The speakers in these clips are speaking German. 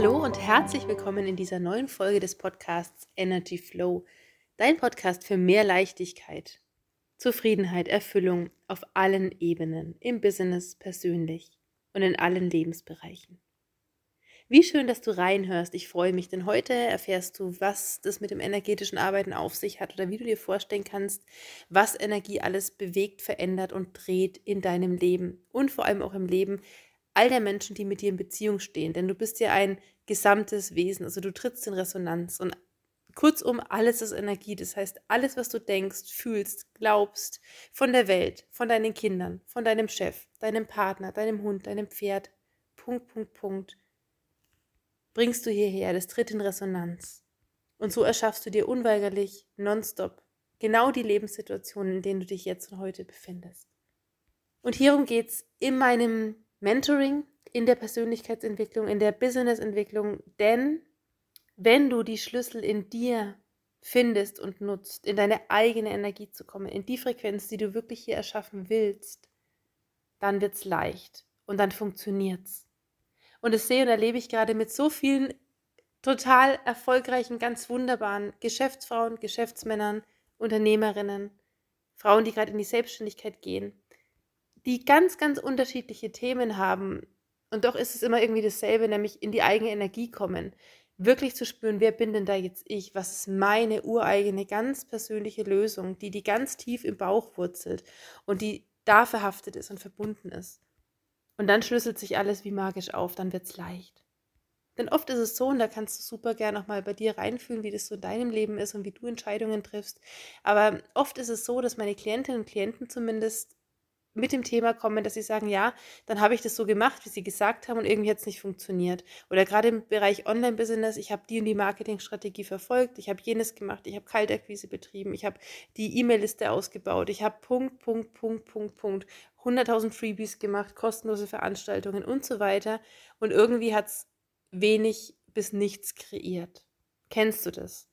Hallo und herzlich willkommen in dieser neuen Folge des Podcasts Energy Flow, dein Podcast für mehr Leichtigkeit, Zufriedenheit, Erfüllung auf allen Ebenen, im Business, persönlich und in allen Lebensbereichen. Wie schön, dass du reinhörst. Ich freue mich, denn heute erfährst du, was das mit dem energetischen Arbeiten auf sich hat oder wie du dir vorstellen kannst, was Energie alles bewegt, verändert und dreht in deinem Leben und vor allem auch im Leben all der Menschen, die mit dir in Beziehung stehen. Denn du bist ja ein gesamtes Wesen, also du trittst in Resonanz und kurzum, alles ist Energie. Das heißt, alles, was du denkst, fühlst, glaubst, von der Welt, von deinen Kindern, von deinem Chef, deinem Partner, deinem Hund, deinem Pferd, Punkt, Punkt, Punkt bringst du hierher, das tritt in Resonanz. Und so erschaffst du dir unweigerlich, nonstop, genau die Lebenssituationen, in denen du dich jetzt und heute befindest. Und hierum geht es in meinem Mentoring, in der Persönlichkeitsentwicklung, in der Businessentwicklung, denn wenn du die Schlüssel in dir findest und nutzt, in deine eigene Energie zu kommen, in die Frequenz, die du wirklich hier erschaffen willst, dann wird es leicht und dann funktioniert es. Und das sehe und erlebe ich gerade mit so vielen total erfolgreichen, ganz wunderbaren Geschäftsfrauen, Geschäftsmännern, Unternehmerinnen, Frauen, die gerade in die Selbstständigkeit gehen, die ganz, ganz unterschiedliche Themen haben. Und doch ist es immer irgendwie dasselbe, nämlich in die eigene Energie kommen. Wirklich zu spüren, wer bin denn da jetzt ich? Was ist meine ureigene, ganz persönliche Lösung, die die ganz tief im Bauch wurzelt und die da verhaftet ist und verbunden ist. Und dann schlüsselt sich alles wie magisch auf, dann wird es leicht. Denn oft ist es so, und da kannst du super gerne auch mal bei dir reinfühlen, wie das so in deinem Leben ist und wie du Entscheidungen triffst. Aber oft ist es so, dass meine Klientinnen und Klienten zumindest mit dem Thema kommen, dass sie sagen, ja, dann habe ich das so gemacht, wie sie gesagt haben und irgendwie hat es nicht funktioniert. Oder gerade im Bereich Online-Business, ich habe die und die Marketingstrategie verfolgt, ich habe jenes gemacht, ich habe Kaltakquise betrieben, ich habe die E-Mail-Liste ausgebaut, ich habe Punkt, Punkt, Punkt, Punkt, Punkt, 100.000 Freebies gemacht, kostenlose Veranstaltungen und so weiter. Und irgendwie hat es wenig bis nichts kreiert. Kennst du das?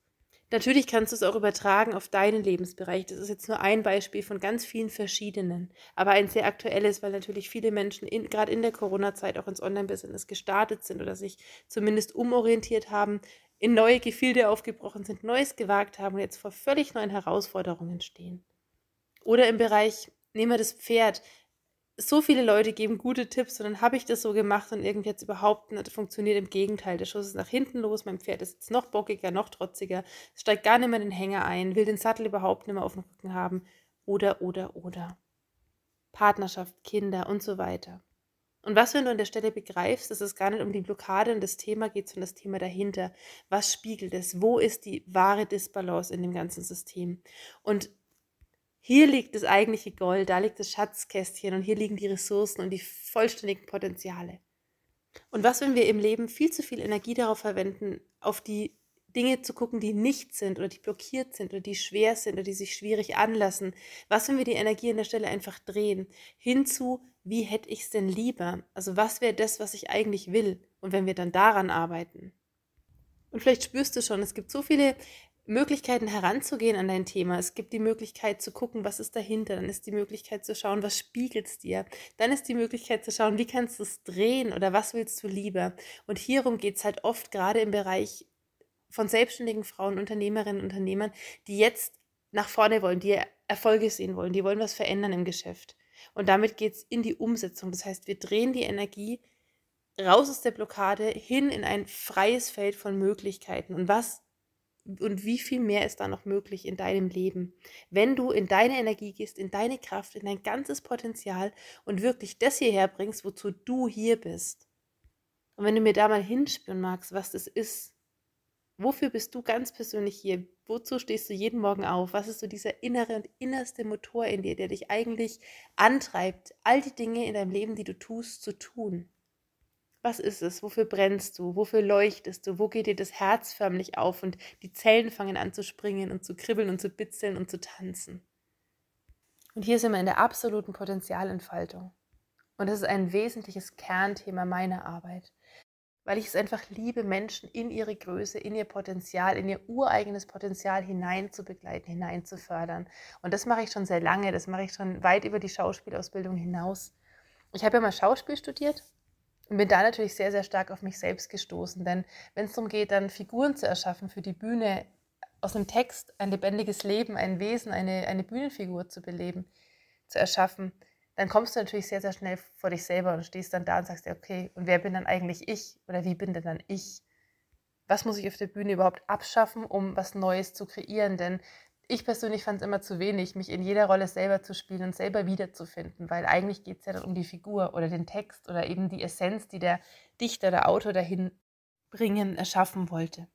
Natürlich kannst du es auch übertragen auf deinen Lebensbereich. Das ist jetzt nur ein Beispiel von ganz vielen verschiedenen, aber ein sehr aktuelles, weil natürlich viele Menschen in, gerade in der Corona-Zeit auch ins Online-Business gestartet sind oder sich zumindest umorientiert haben, in neue Gefilde aufgebrochen sind, Neues gewagt haben und jetzt vor völlig neuen Herausforderungen stehen. Oder im Bereich, nehmen wir das Pferd, so viele Leute geben gute Tipps und dann habe ich das so gemacht und irgendwie hat es überhaupt nicht funktioniert. Im Gegenteil, der Schuss ist nach hinten los, mein Pferd ist jetzt noch bockiger, noch trotziger, steigt gar nicht mehr in den Hänger ein, will den Sattel überhaupt nicht mehr auf dem Rücken haben oder, oder, oder. Partnerschaft, Kinder und so weiter. Und was, wenn du an der Stelle begreifst, dass es gar nicht um die Blockade und das Thema geht, sondern das Thema dahinter. Was spiegelt es? Wo ist die wahre Disbalance in dem ganzen System? Und hier liegt das eigentliche Gold, da liegt das Schatzkästchen und hier liegen die Ressourcen und die vollständigen Potenziale. Und was, wenn wir im Leben viel zu viel Energie darauf verwenden, auf die Dinge zu gucken, die nicht sind oder die blockiert sind oder die schwer sind oder die sich schwierig anlassen? Was, wenn wir die Energie an der Stelle einfach drehen? Hinzu, wie hätte ich es denn lieber? Also was wäre das, was ich eigentlich will? Und wenn wir dann daran arbeiten? Und vielleicht spürst du schon, es gibt so viele Möglichkeiten heranzugehen an dein Thema. Es gibt die Möglichkeit zu gucken, was ist dahinter. Dann ist die Möglichkeit zu schauen, was spiegelt es dir. Dann ist die Möglichkeit zu schauen, wie kannst du es drehen oder was willst du lieber. Und hierum geht es halt oft gerade im Bereich von selbstständigen Frauen, Unternehmerinnen und Unternehmern, die jetzt nach vorne wollen, die Erfolge sehen wollen, die wollen was verändern im Geschäft. Und damit geht es in die Umsetzung. Das heißt, wir drehen die Energie raus aus der Blockade hin in ein freies Feld von Möglichkeiten. Und was und wie viel mehr ist da noch möglich in deinem Leben, wenn du in deine Energie gehst, in deine Kraft, in dein ganzes Potenzial und wirklich das hierher bringst, wozu du hier bist. Und wenn du mir da mal hinspüren magst, was das ist, wofür bist du ganz persönlich hier? Wozu stehst du jeden Morgen auf? Was ist so dieser innere und innerste Motor in dir, der dich eigentlich antreibt, all die Dinge in deinem Leben, die du tust, zu tun? Was ist es? Wofür brennst du? Wofür leuchtest du? Wo geht dir das Herz förmlich auf und die Zellen fangen an zu springen und zu kribbeln und zu bitzeln und zu tanzen? Und hier sind wir in der absoluten Potenzialentfaltung. Und das ist ein wesentliches Kernthema meiner Arbeit, weil ich es einfach liebe, Menschen in ihre Größe, in ihr Potenzial, in ihr ureigenes Potenzial hinein zu begleiten, hinein zu fördern. Und das mache ich schon sehr lange, das mache ich schon weit über die Schauspielausbildung hinaus. Ich habe ja mal Schauspiel studiert Und bin da natürlich sehr, sehr stark auf mich selbst gestoßen. Denn wenn es darum geht, dann Figuren zu erschaffen für die Bühne, aus einem Text ein lebendiges Leben, ein Wesen, eine, eine Bühnenfigur zu beleben, zu erschaffen, dann kommst du natürlich sehr, sehr schnell vor dich selber und stehst dann da und sagst dir, okay, und wer bin dann eigentlich ich? Oder wie bin denn dann ich? Was muss ich auf der Bühne überhaupt abschaffen, um was Neues zu kreieren? Denn ich persönlich fand es immer zu wenig, mich in jeder Rolle selber zu spielen und selber wiederzufinden, weil eigentlich geht es ja dann um die Figur oder den Text oder eben die Essenz, die der Dichter, der Autor dahin bringen, erschaffen wollte.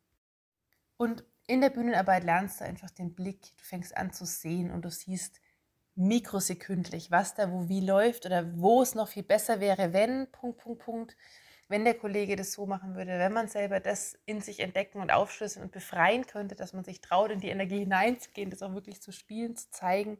Und in der Bühnenarbeit lernst du einfach den Blick, du fängst an zu sehen und du siehst mikrosekündlich, was da wo wie läuft oder wo es noch viel besser wäre, wenn, Punkt, Punkt, Punkt wenn der Kollege das so machen würde, wenn man selber das in sich entdecken und aufschlüsseln und befreien könnte, dass man sich traut, in die Energie hineinzugehen, das auch wirklich zu spielen, zu zeigen.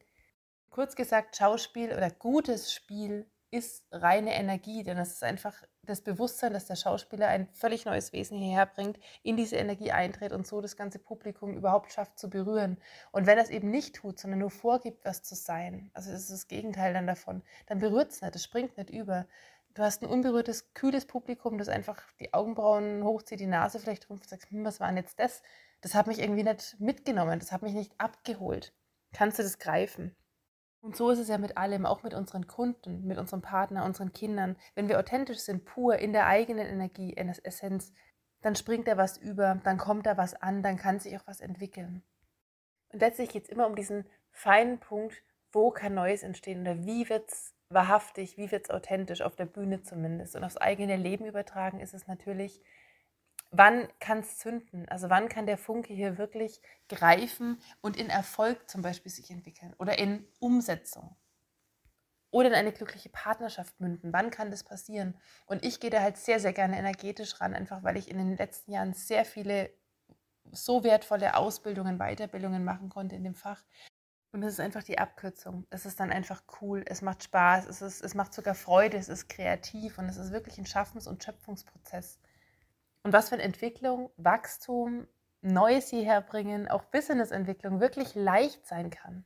Kurz gesagt, Schauspiel oder gutes Spiel ist reine Energie, denn es ist einfach das Bewusstsein, dass der Schauspieler ein völlig neues Wesen hierher bringt, in diese Energie eintritt und so das ganze Publikum überhaupt schafft zu berühren. Und wenn er es eben nicht tut, sondern nur vorgibt, was zu sein, also das ist das Gegenteil dann davon, dann berührt es nicht, es springt nicht über du hast ein unberührtes, kühles Publikum, das einfach die Augenbrauen hochzieht, die Nase vielleicht rümpft und sagt, hm, was war denn jetzt das? Das hat mich irgendwie nicht mitgenommen, das hat mich nicht abgeholt. Kannst du das greifen? Und so ist es ja mit allem, auch mit unseren Kunden, mit unserem Partner, unseren Kindern. Wenn wir authentisch sind, pur in der eigenen Energie, in der Essenz, dann springt da was über, dann kommt da was an, dann kann sich auch was entwickeln. Und letztlich geht es immer um diesen feinen Punkt, wo kann Neues entstehen oder wie wird es wahrhaftig, wie wird es authentisch, auf der Bühne zumindest. Und aufs eigene Leben übertragen ist es natürlich, wann kann es zünden? Also wann kann der Funke hier wirklich greifen und in Erfolg zum Beispiel sich entwickeln oder in Umsetzung? Oder in eine glückliche Partnerschaft münden. Wann kann das passieren? Und ich gehe da halt sehr, sehr gerne energetisch ran, einfach weil ich in den letzten Jahren sehr viele so wertvolle Ausbildungen, Weiterbildungen machen konnte in dem Fach, und es ist einfach die Abkürzung. Es ist dann einfach cool, es macht Spaß, es, ist, es macht sogar Freude, es ist kreativ und es ist wirklich ein Schaffens- und Schöpfungsprozess. Und was für eine Entwicklung, Wachstum, Neues hierher bringen, auch Businessentwicklung wirklich leicht sein kann.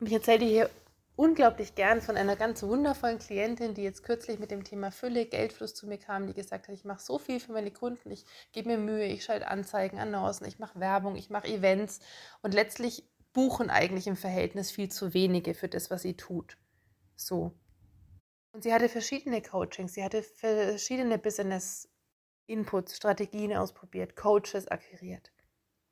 Ich erzähle dir hier unglaublich gern von einer ganz wundervollen Klientin, die jetzt kürzlich mit dem Thema Fülle, Geldfluss zu mir kam, die gesagt hat, ich mache so viel für meine Kunden, ich gebe mir Mühe, ich schalte Anzeigen, Annoncen, ich mache Werbung, ich mache Events. Und letztlich buchen eigentlich im Verhältnis viel zu wenige für das, was sie tut. So. Und sie hatte verschiedene Coachings, sie hatte verschiedene Business-Inputs, Strategien ausprobiert, Coaches akquiriert.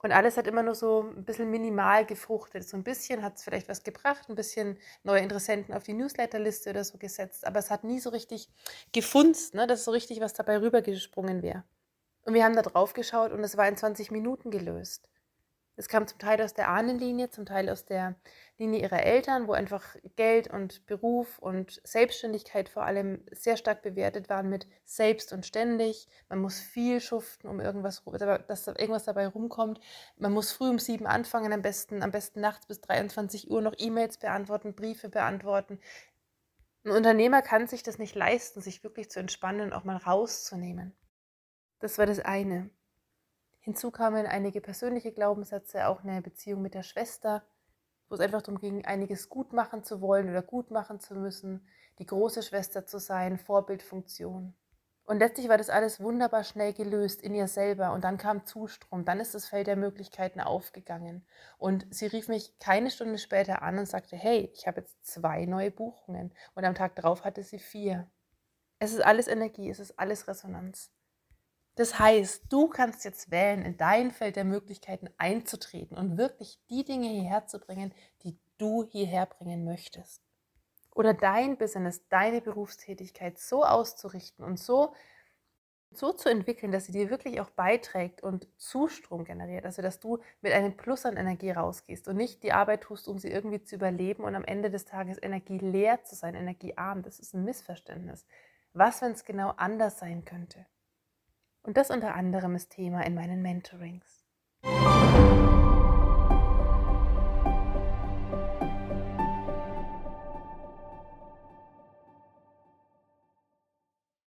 Und alles hat immer nur so ein bisschen minimal gefruchtet. So ein bisschen hat es vielleicht was gebracht, ein bisschen neue Interessenten auf die Newsletterliste oder so gesetzt, aber es hat nie so richtig gefunzt, ne, dass so richtig was dabei rübergesprungen wäre. Und wir haben da drauf geschaut und es war in 20 Minuten gelöst. Es kam zum Teil aus der Ahnenlinie, zum Teil aus der Linie ihrer Eltern, wo einfach Geld und Beruf und Selbstständigkeit vor allem sehr stark bewertet waren mit selbst und ständig. Man muss viel schuften, um irgendwas, dass da irgendwas dabei rumkommt. Man muss früh um sieben anfangen, am besten, am besten nachts bis 23 Uhr noch E-Mails beantworten, Briefe beantworten. Ein Unternehmer kann sich das nicht leisten, sich wirklich zu entspannen und auch mal rauszunehmen. Das war das eine. Hinzu kamen einige persönliche Glaubenssätze, auch eine Beziehung mit der Schwester, wo es einfach darum ging, einiges gut machen zu wollen oder gut machen zu müssen, die große Schwester zu sein, Vorbildfunktion. Und letztlich war das alles wunderbar schnell gelöst in ihr selber und dann kam Zustrom, dann ist das Feld der Möglichkeiten aufgegangen. Und sie rief mich keine Stunde später an und sagte, hey, ich habe jetzt zwei neue Buchungen und am Tag darauf hatte sie vier. Es ist alles Energie, es ist alles Resonanz. Das heißt, du kannst jetzt wählen, in dein Feld der Möglichkeiten einzutreten und wirklich die Dinge hierher zu bringen, die du hierher bringen möchtest. Oder dein Business, deine Berufstätigkeit so auszurichten und so, so zu entwickeln, dass sie dir wirklich auch beiträgt und Zustrom generiert. Also, dass du mit einem Plus an Energie rausgehst und nicht die Arbeit tust, um sie irgendwie zu überleben und am Ende des Tages energieleer zu sein, energiearm. Das ist ein Missverständnis. Was, wenn es genau anders sein könnte? Und das unter anderem ist Thema in meinen Mentorings.